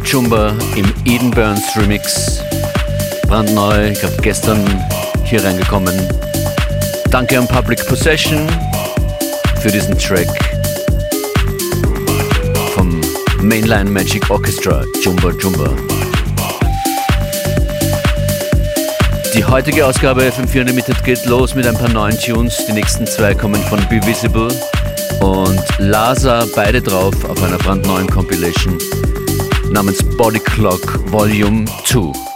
Chumba im Eden Burns Remix. Brandneu, ich habe gestern hier reingekommen. Danke an Public Possession für diesen Track vom Mainline Magic Orchestra Jumba Jumba. Die heutige Ausgabe FM4 Unlimited geht los mit ein paar neuen Tunes. Die nächsten zwei kommen von Be Visible und Lasa, beide drauf auf einer brandneuen Compilation namens Body Clock Volume 2.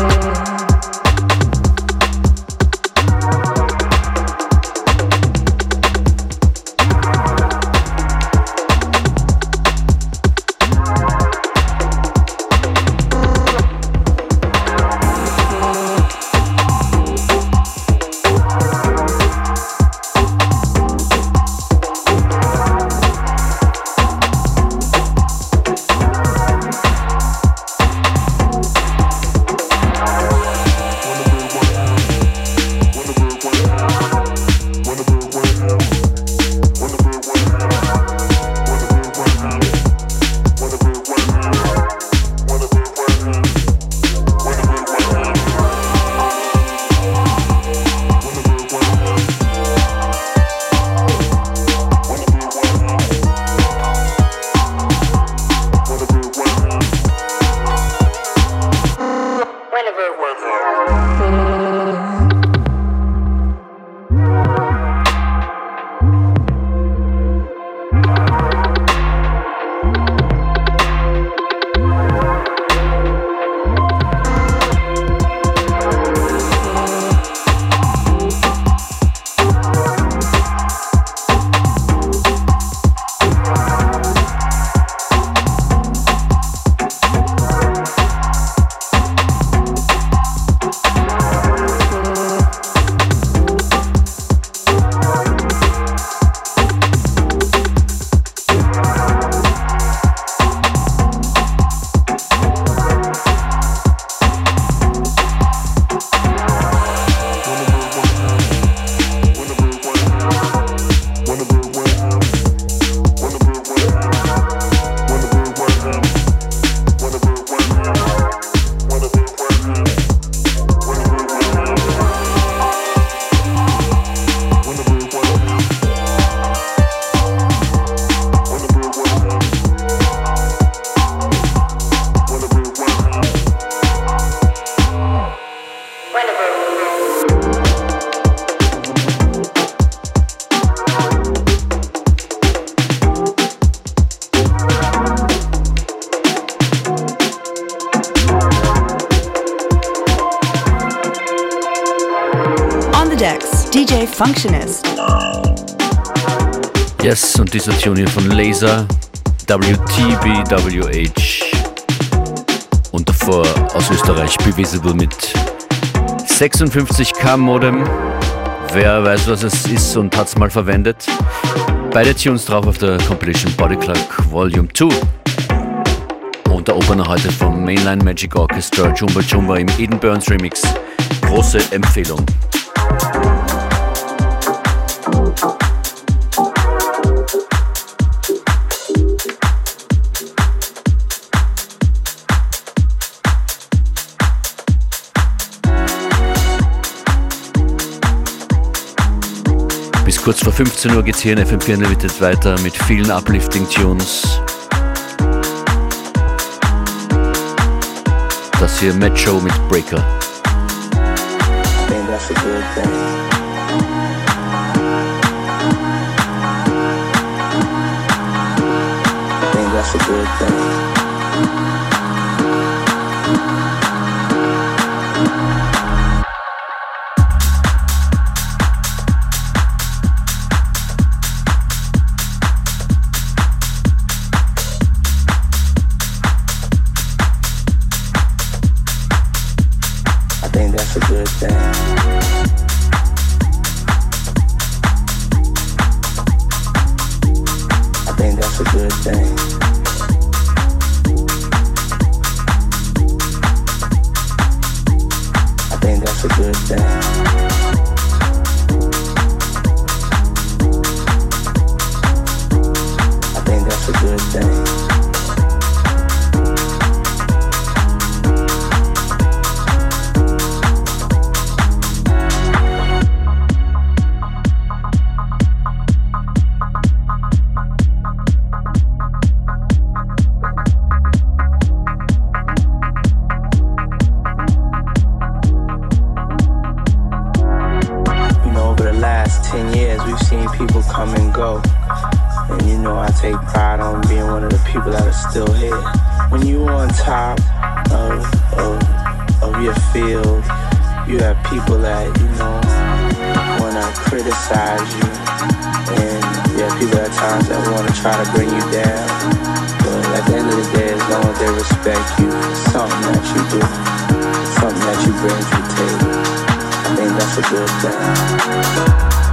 away. Laser, WTBWH. Und davor aus Österreich, Bevisible mit 56k Modem. Wer weiß, was es ist und hat es mal verwendet. Beide Tunes drauf auf der Compilation Body Clock Volume 2. Und der Opener heute vom Mainline Magic Orchestra Jumba Jumba im Eden Burns Remix. Große Empfehlung. Kurz vor 15 Uhr geht's hier in FM4 Unlimited weiter mit vielen Uplifting Tunes. Das hier Matt Show mit Breaker. I think you have people that, you know, wanna criticize you. And you have people at times that wanna try to bring you down. But at the end of the day, as long as they respect you for something that you do, something that you bring to the table. I think that's a good thing.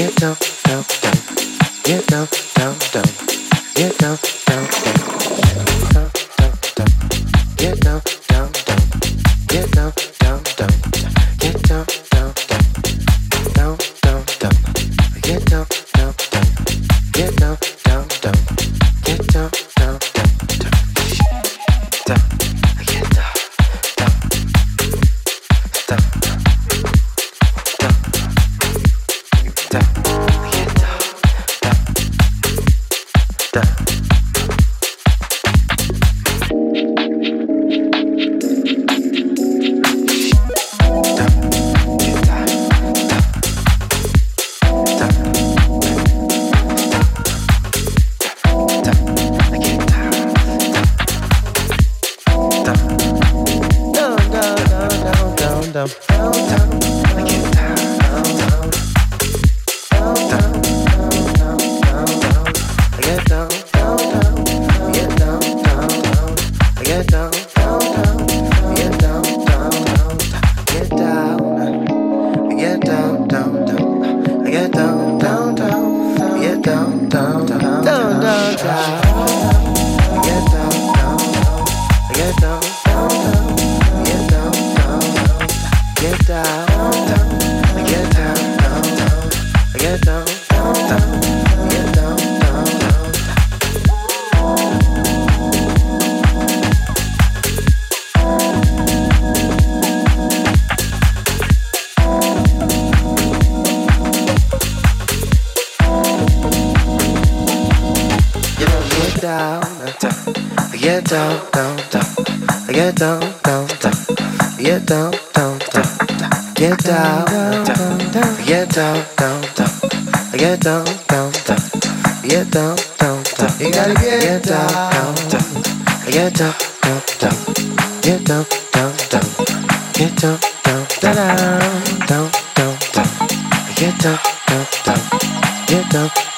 Get down, down, down, get down, down, down, get down, get down, down, down, get down, down, down, get down, down, down, get down, down, down, get down, down, down, get down, down, down, get down, down, down. You gotta get down, down, get down, down, down, get down, down, down, get down, down, down, down, down, down, get down, down, down, get down, down, down,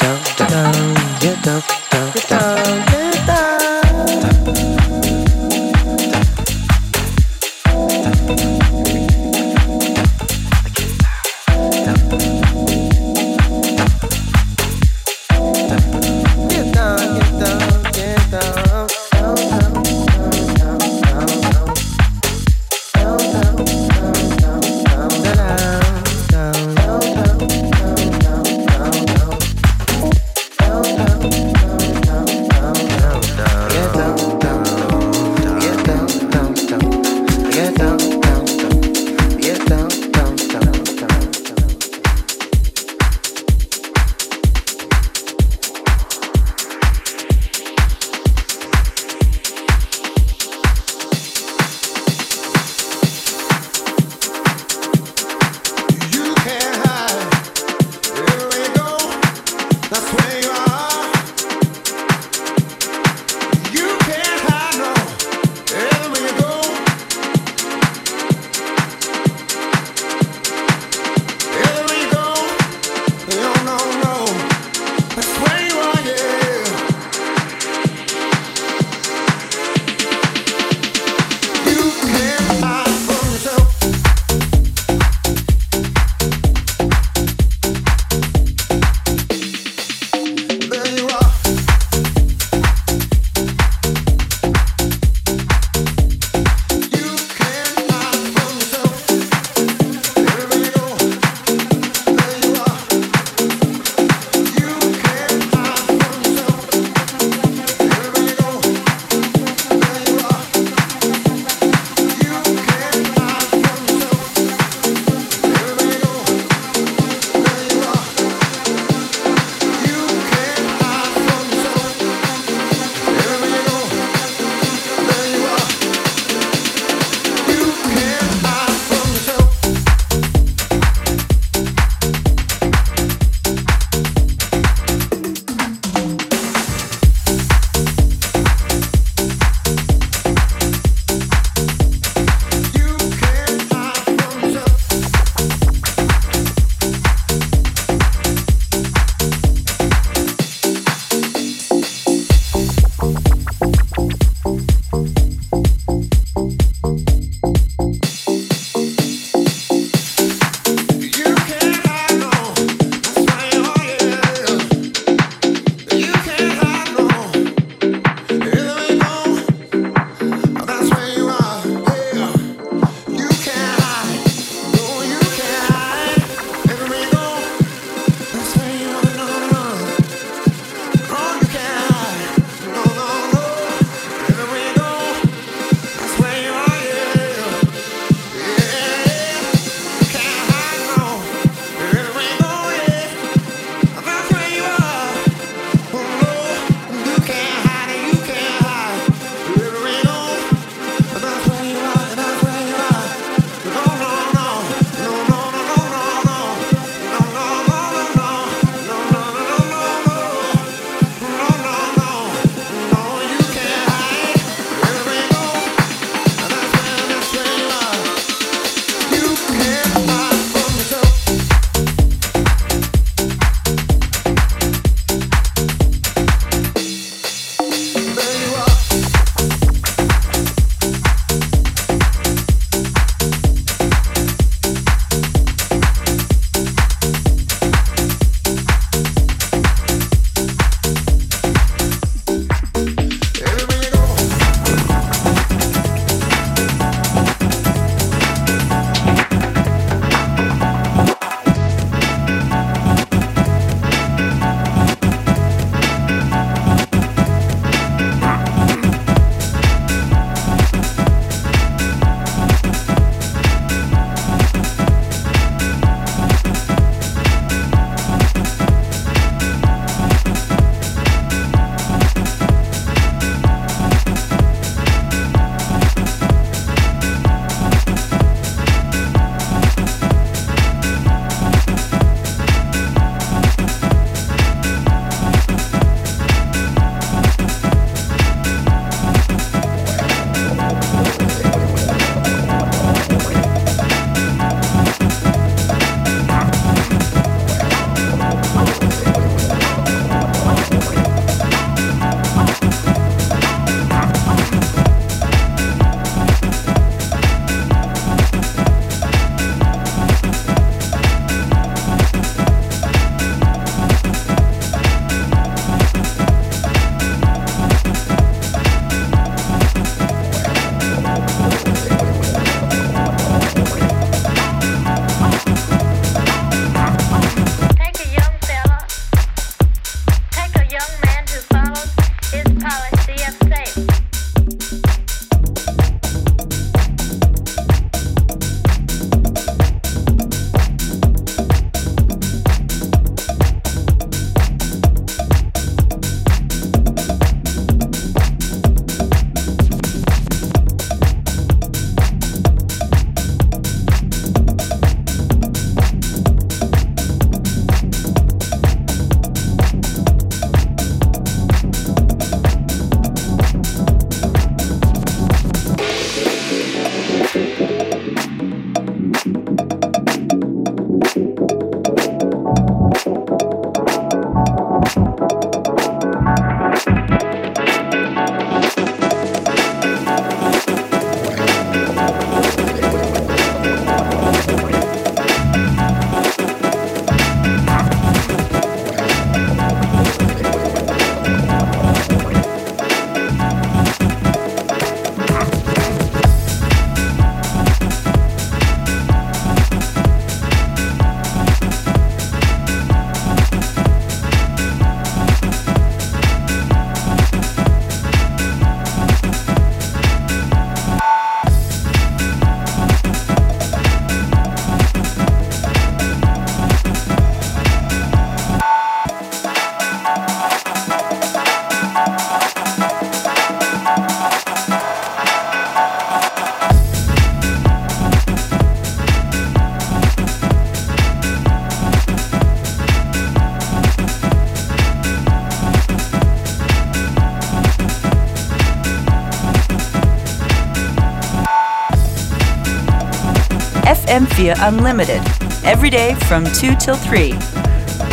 FM4 Unlimited. Every day from 2 till 3.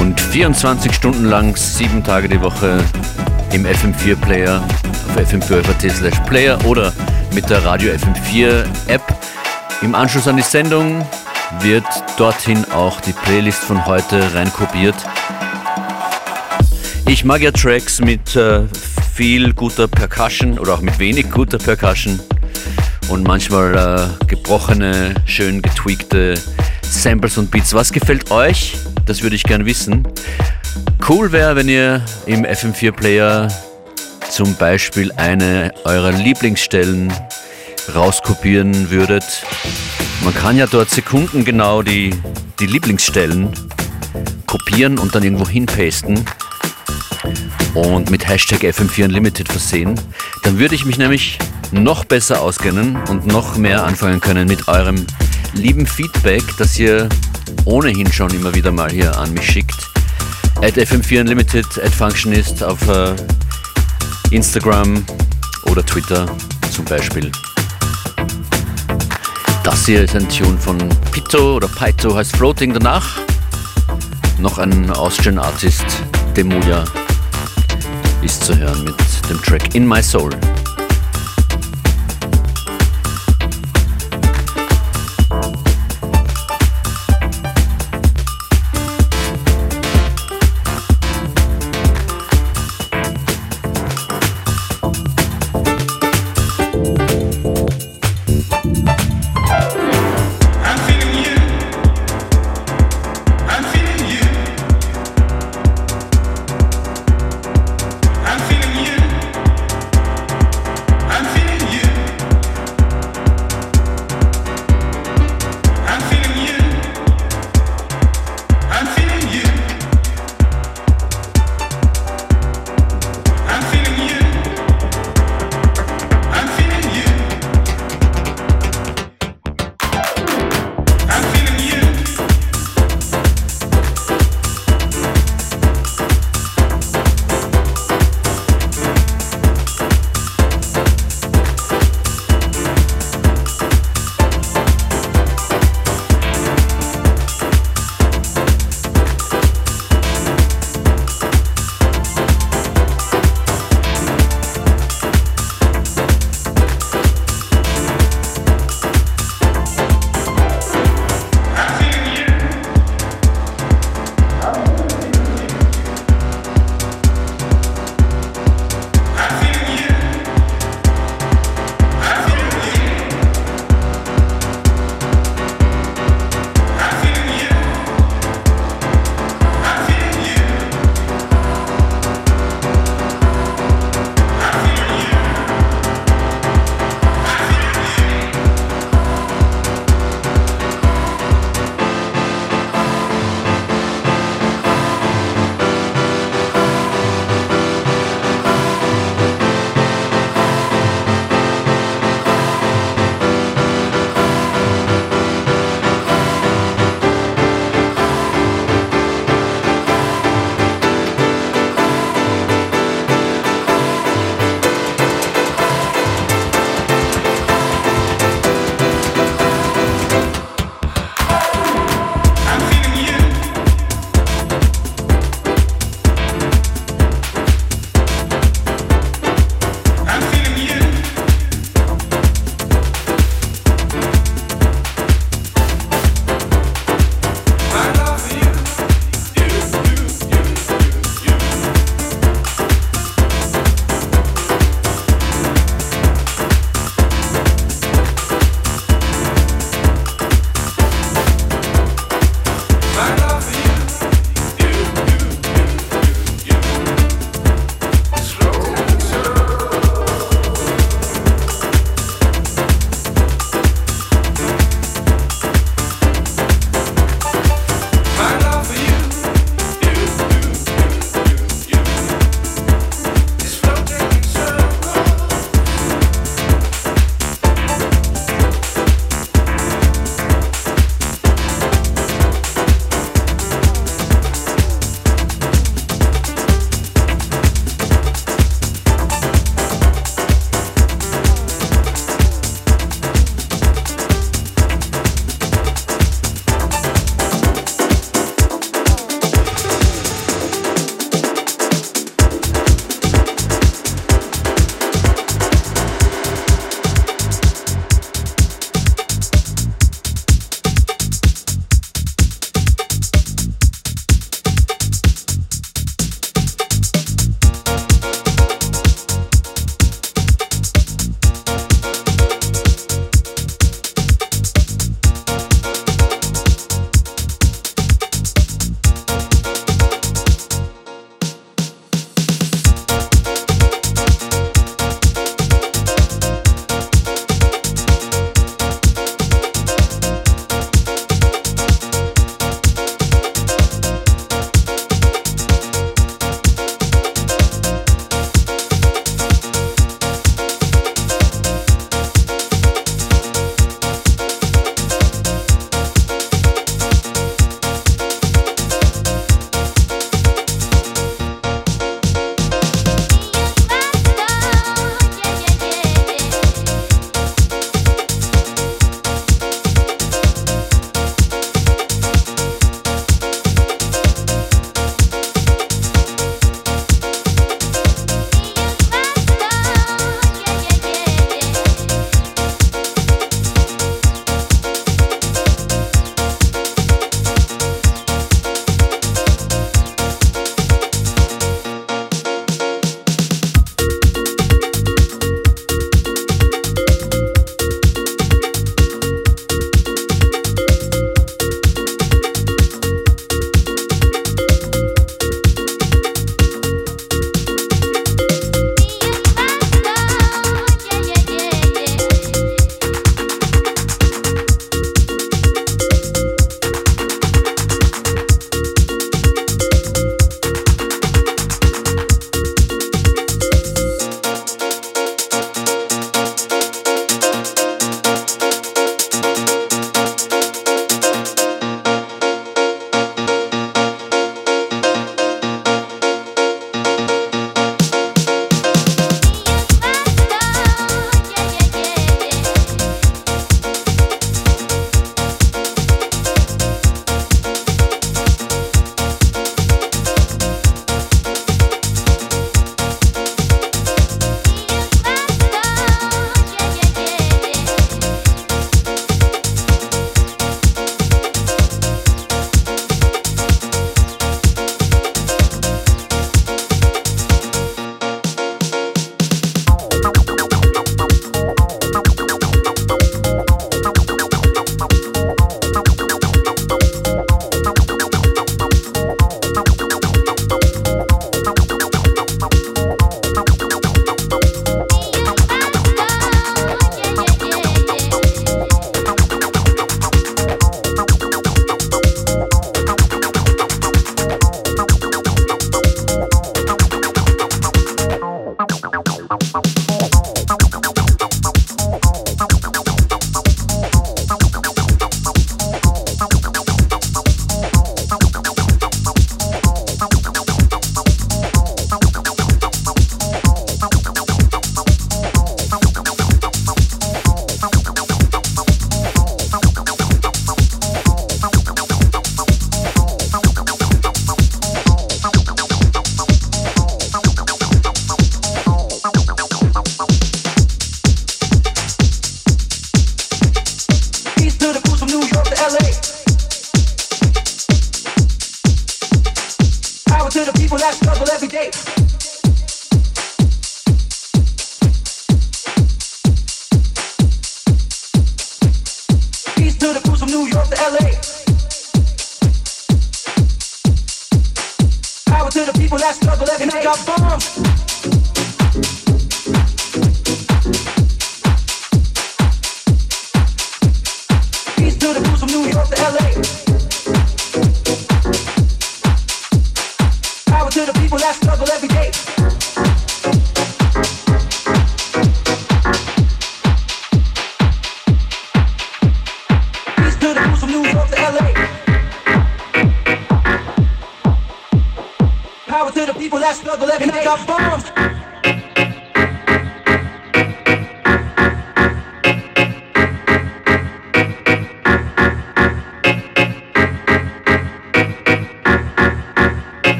Und 24 Stunden lang, sieben Tage die Woche im FM4 Player, auf fm4.at slash player oder mit der Radio FM4 App. Im Anschluss an die Sendung wird dorthin auch die Playlist von heute reinkopiert. Ich mag ja Tracks mit äh, viel guter Percussion oder auch mit wenig guter Percussion und manchmal äh, gebrochene, schön getweakte Samples und Beats. Was gefällt euch? Das würde ich gern wissen. Cool wäre, wenn ihr im FM4-Player zum Beispiel eine eurer Lieblingsstellen rauskopieren würdet. Man kann ja dort sekundengenau die, die Lieblingsstellen kopieren und dann irgendwo hinpasten und mit Hashtag FM4 Unlimited versehen. Dann würde ich mich nämlich noch besser auskennen und noch mehr anfangen können mit eurem lieben Feedback, das ihr ohnehin schon immer wieder mal hier an mich schickt. At FM4 Unlimited, at Functionist auf äh, Instagram oder Twitter zum Beispiel. Das hier ist ein Tune von Pito oder Paito heißt Floating. Danach noch ein Austrian Artist, Demuja, ist zu hören mit dem Track In My Soul.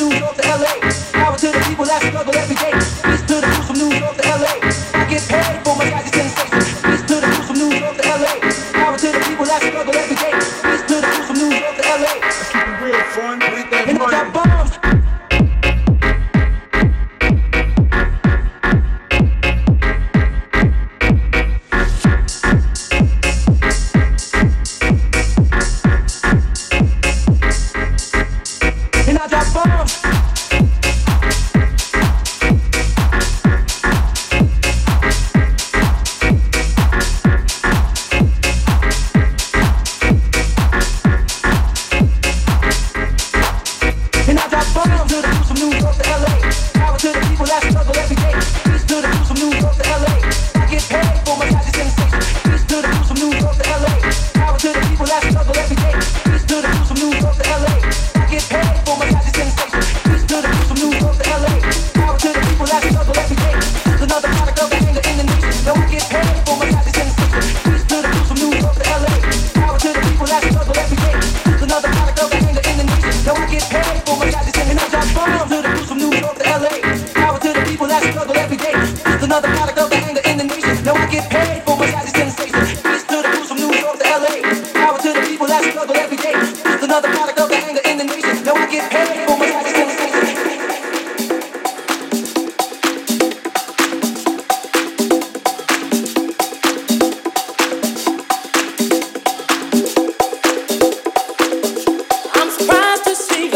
New York to LA. Power to the people that struggle every day.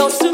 close to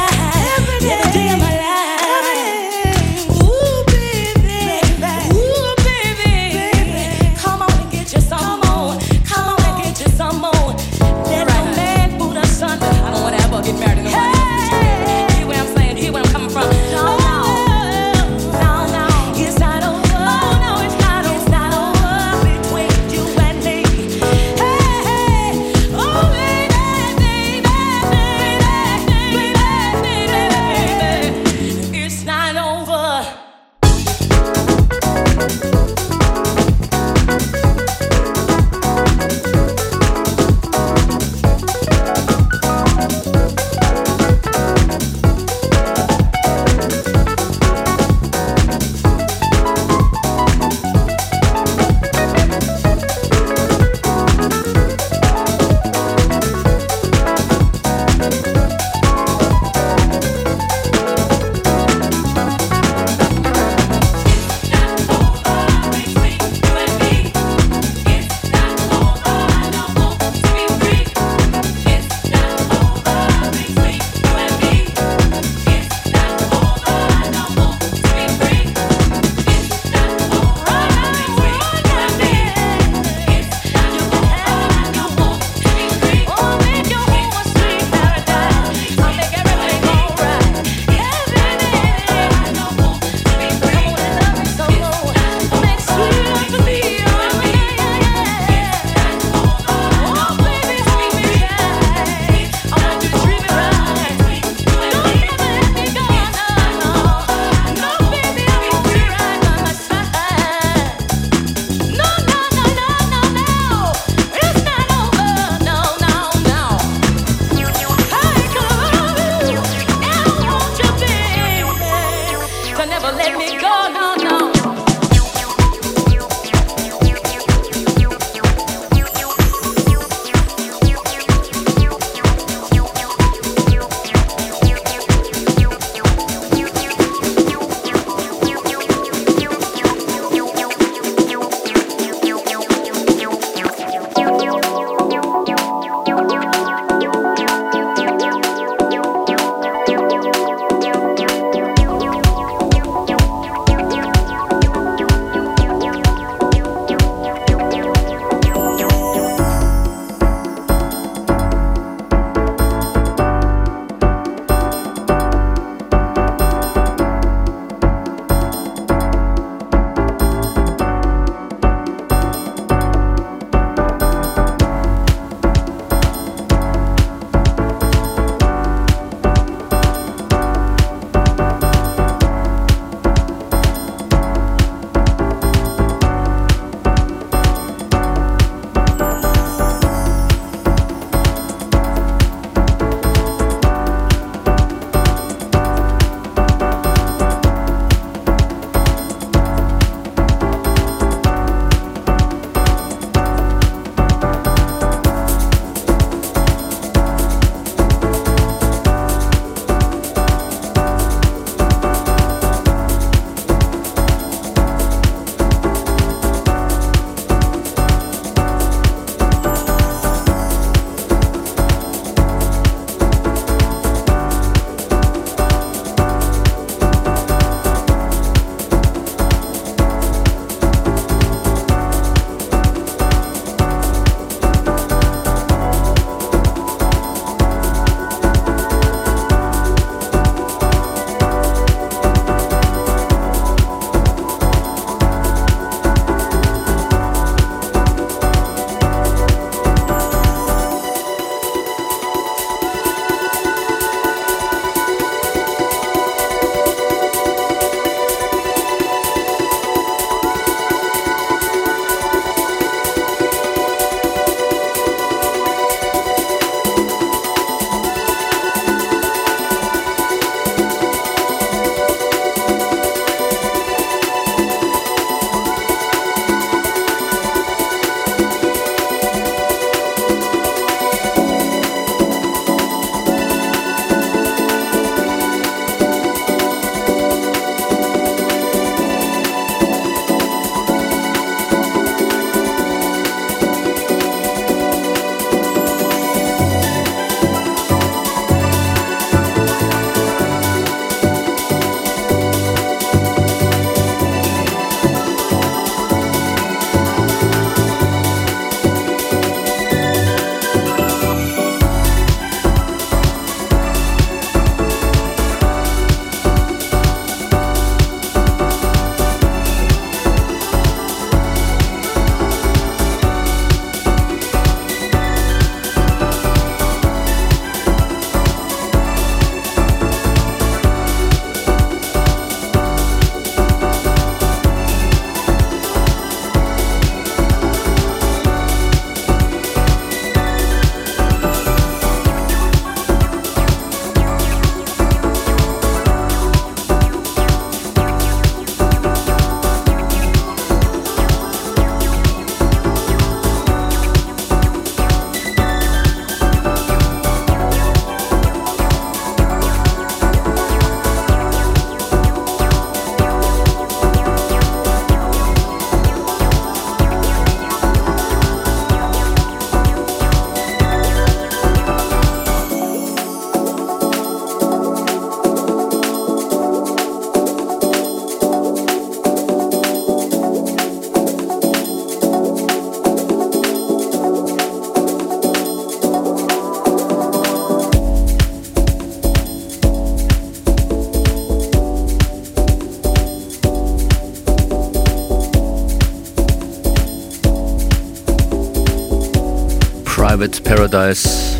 Paradise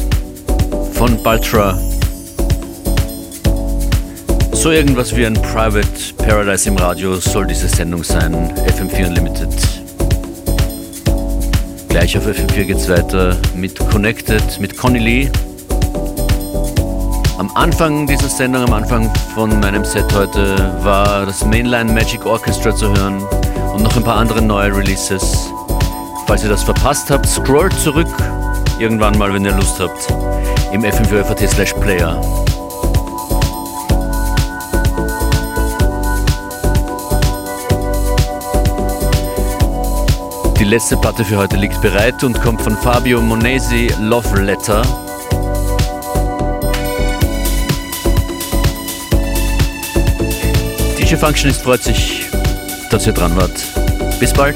von Baltra. So irgendwas wie ein Private Paradise im Radio soll diese Sendung sein, FM4 Unlimited. Gleich auf FM4 geht's weiter mit Connected, mit Conny Lee. Am Anfang dieser Sendung, am Anfang von meinem Set heute, war das Mainline Magic Orchestra zu hören und noch ein paar andere neue Releases. Falls ihr das verpasst habt, scrollt zurück irgendwann mal, wenn ihr Lust habt, im fm4 slash player. Die letzte Platte für heute liegt bereit und kommt von Fabio Monesi, Love Letter. DJ Functionist freut sich, dass ihr dran wart. Bis bald.